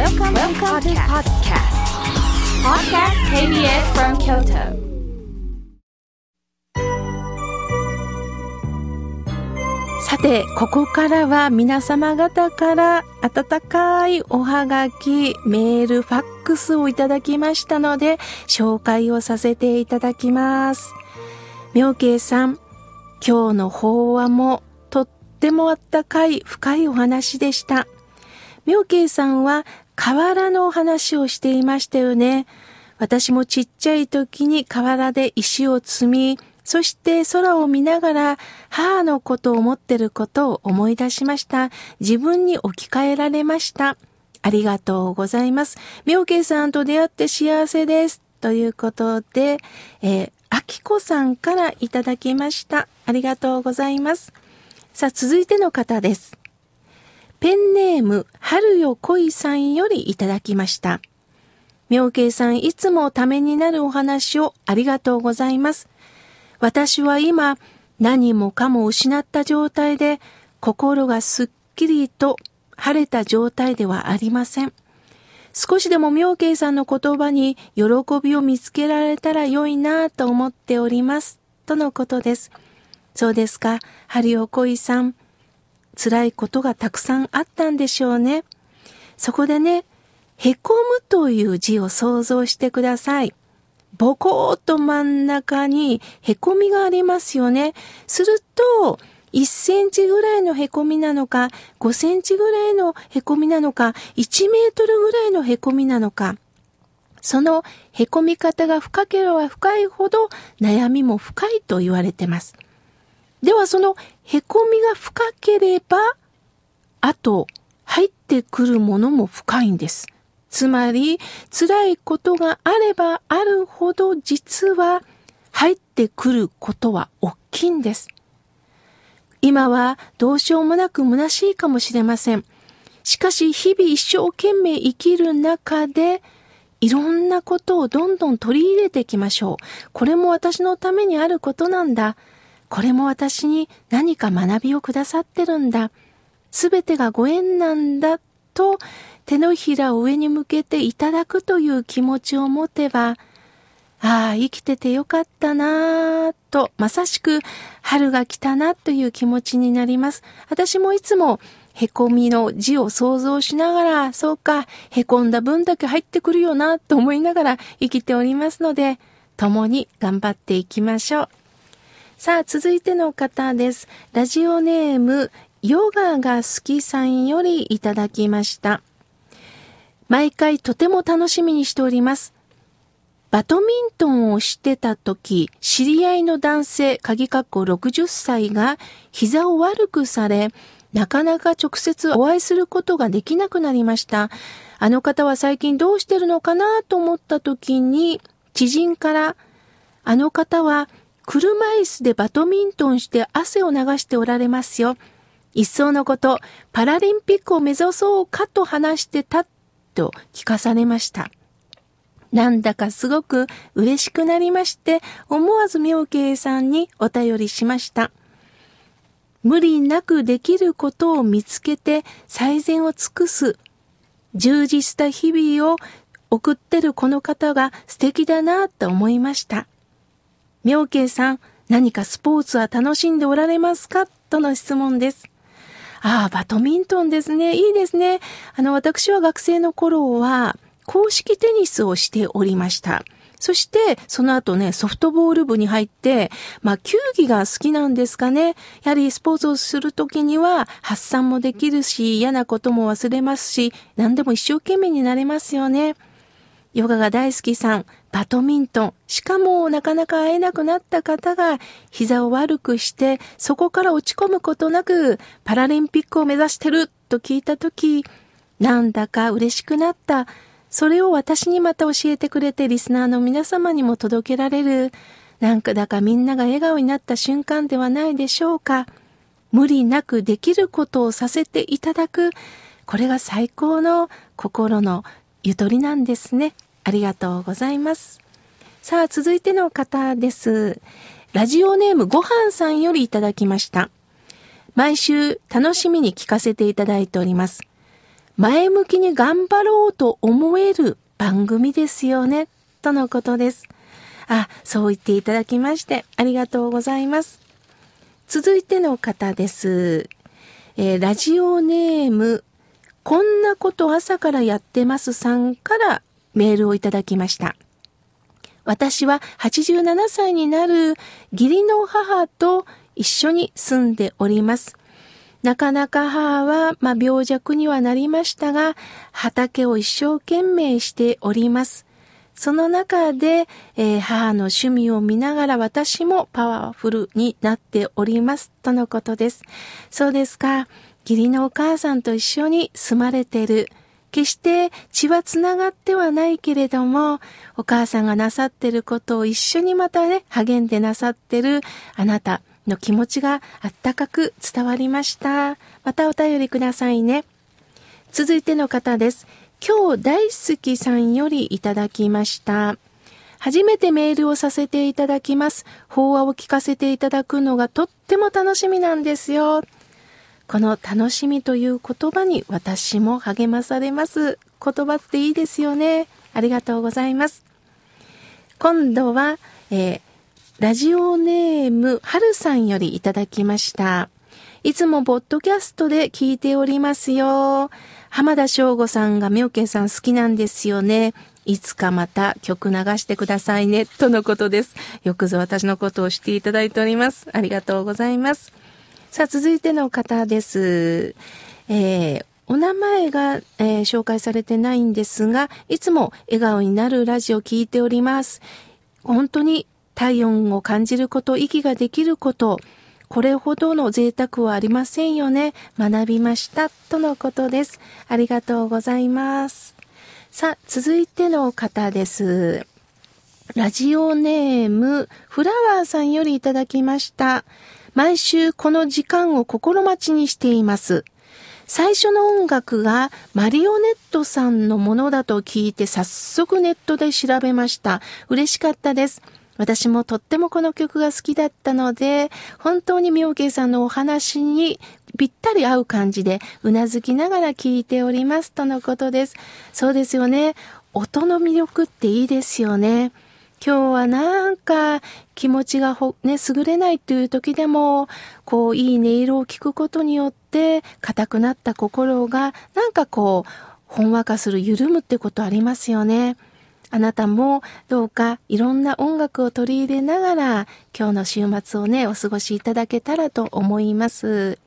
Welcome, Welcome to podcast. Podcast KBS from Kyoto. さて、ここからは皆様方から温かいおはがき、メール、ファックスをいただきましたので、紹介をさせていただきます。妙慶さん、今日の法話もとってもあったかい深いお話でした。妙慶さんは河原のお話をしていましたよね。私もちっちゃい時に河原で石を積み、そして空を見ながら母のことを思ってることを思い出しました。自分に置き換えられました。ありがとうございます。妙慶さんと出会って幸せです。ということで、えー、あきこさんからいただきました。ありがとうございます。さあ、続いての方です。ペンネーム、春よ恋さんよりいただきました。妙慶さん、いつもためになるお話をありがとうございます。私は今、何もかも失った状態で、心がすっきりと晴れた状態ではありません。少しでも妙慶さんの言葉に喜びを見つけられたら良いなぁと思っております。とのことです。そうですか、春尾恋さん。辛いことがたくさんあったんでしょうね。そこでね、へこむという字を想像してください。ボコーっと真ん中にへこみがありますよね。すると、1センチぐらいのへこみなのか、5センチぐらいのへこみなのか、1メートルぐらいのへこみなのか。そのへこみ方が深ければ深いほど悩みも深いと言われてます。ではそのへこみが深ければ、あと入ってくるものも深いんです。つまり、辛いことがあればあるほど実は入ってくることは大きいんです。今はどうしようもなく虚しいかもしれません。しかし日々一生懸命生きる中で、いろんなことをどんどん取り入れていきましょう。これも私のためにあることなんだ。これも私に何か学びをくださってるんだ。すべてがご縁なんだと手のひらを上に向けていただくという気持ちを持てば、ああ、生きててよかったなぁと、まさしく春が来たなという気持ちになります。私もいつもへこみの字を想像しながら、そうか、へこんだ分だけ入ってくるよなと思いながら生きておりますので、共に頑張っていきましょう。さあ、続いての方です。ラジオネーム、ヨガが好きさんよりいただきました。毎回とても楽しみにしております。バドミントンをしてた時、知り合いの男性、鍵括弧60歳が膝を悪くされ、なかなか直接お会いすることができなくなりました。あの方は最近どうしてるのかなと思った時に、知人から、あの方は車椅子でバドミントンして汗を流しておられますよ。一層のこと、パラリンピックを目指そうかと話してたと聞かされました。なんだかすごく嬉しくなりまして、思わず妙慶さんにお便りしました。無理なくできることを見つけて最善を尽くす、充実した日々を送ってるこの方が素敵だなと思いました。妙慶さん、何かスポーツは楽しんでおられますか？との質問です。ああ、バドミントンですね。いいですね。あの、私は学生の頃は、公式テニスをしておりました。そして、その後ね、ソフトボール部に入って、まあ、球技が好きなんですかね。やはりスポーツをするときには、発散もできるし、嫌なことも忘れますし、何でも一生懸命になれますよね。ヨガが大好きさん、バドミントン、しかもなかなか会えなくなった方が膝を悪くして、そこから落ち込むことなくパラリンピックを目指してると聞いたとき、なんだか嬉しくなった。それを私にまた教えてくれてリスナーの皆様にも届けられる。なんかだかみんなが笑顔になった瞬間ではないでしょうか。無理なくできることをさせていただく。これが最高の心のゆとりなんですね。ありがとうございます。さあ、続いての方です。ラジオネームごはんさんよりいただきました。毎週楽しみに聞かせていただいております。前向きに頑張ろうと思える番組ですよね、とのことです。あ、そう言っていただきましてありがとうございます。続いての方です。えー、ラジオネーム、こんなこと朝からやってますさんからメールをいただきました。私は87歳になる義理の母と一緒に住んでおります。なかなか母は、まあ、病弱にはなりましたが、畑を一生懸命しております。その中で、えー、母の趣味を見ながら私もパワフルになっております。とのことです。そうですか。義理のお母さんと一緒に住まれてる。決して血はつながってはないけれども、お母さんがなさってることを一緒にまたね、励んでなさってるあなたの気持ちがあったかく伝わりました。またお便りくださいね。続いての方です。今日大好きさんよりいただきました。初めてメールをさせていただきます。法話を聞かせていただくのがとっても楽しみなんですよ。この楽しみという言葉に私も励まされます。言葉っていいですよね。ありがとうございます。今度は、えー、ラジオネーム、はるさんよりいただきました。いつもポッドキャストで聞いておりますよ。浜田省吾さんが妙見さん好きなんですよね。いつかまた曲流してくださいね、とのことです。よくぞ私のことを知っていただいております。ありがとうございます。さあ、続いての方です。えー、お名前が、えー、紹介されてないんですが、いつも笑顔になるラジオを聞いております。本当に体温を感じること、息ができること、これほどの贅沢はありませんよね。学びました。とのことです。ありがとうございます。さあ、続いての方です。ラジオネーム、フラワーさんよりいただきました。毎週この時間を心待ちにしています。最初の音楽がマリオネットさんのものだと聞いて早速ネットで調べました。嬉しかったです。私もとってもこの曲が好きだったので、本当に妙慶さんのお話にぴったり合う感じで、うなずきながら聴いておりますとのことです。そうですよね。音の魅力っていいですよね。今日はなんか気持ちがほ、ね、優れないという時でも、こう、いい音色を聞くことによって、硬くなった心が、なんかこう、ほんわかする、緩むってことありますよね。あなたもどうかいろんな音楽を取り入れながら今日の週末をね、お過ごしいただけたらと思います。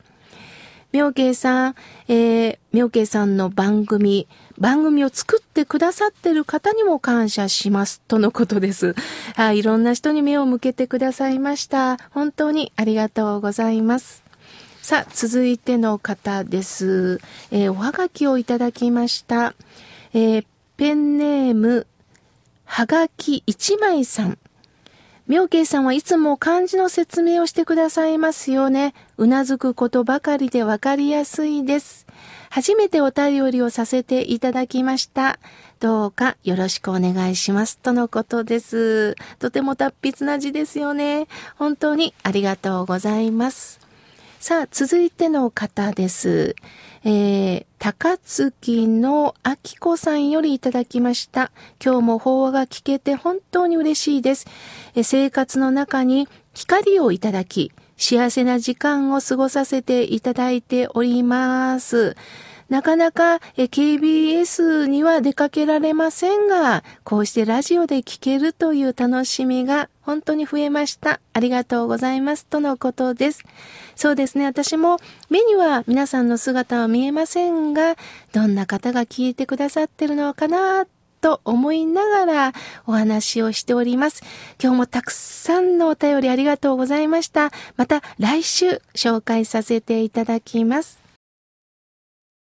妙慶さん、えー、妙慶さんの番組、番組を作ってくださってる方にも感謝します。とのことです。あいろんな人に目を向けてくださいました。本当にありがとうございます。さあ、続いての方です。えー、おはがきをいただきました。えー、ペンネーム、はがき一枚さん。妙慶さんはいつも漢字の説明をしてくださいますよね。うなずくことばかりでわかりやすいです。初めてお便りをさせていただきました。どうかよろしくお願いします。とのことです。とても達筆な字ですよね。本当にありがとうございます。さあ、続いての方です。えー、高月のあきこさんよりいただきました。今日も法話が聞けて本当に嬉しいです。え生活の中に光をいただき、幸せな時間を過ごさせていただいております。なかなか KBS には出かけられませんが、こうしてラジオで聞けるという楽しみが本当に増えました。ありがとうございます。とのことです。そうですね。私も目には皆さんの姿は見えませんが、どんな方が聞いてくださってるのかなと思いながらお話をしております。今日もたくさんのお便りありがとうございました。また来週紹介させていただきます。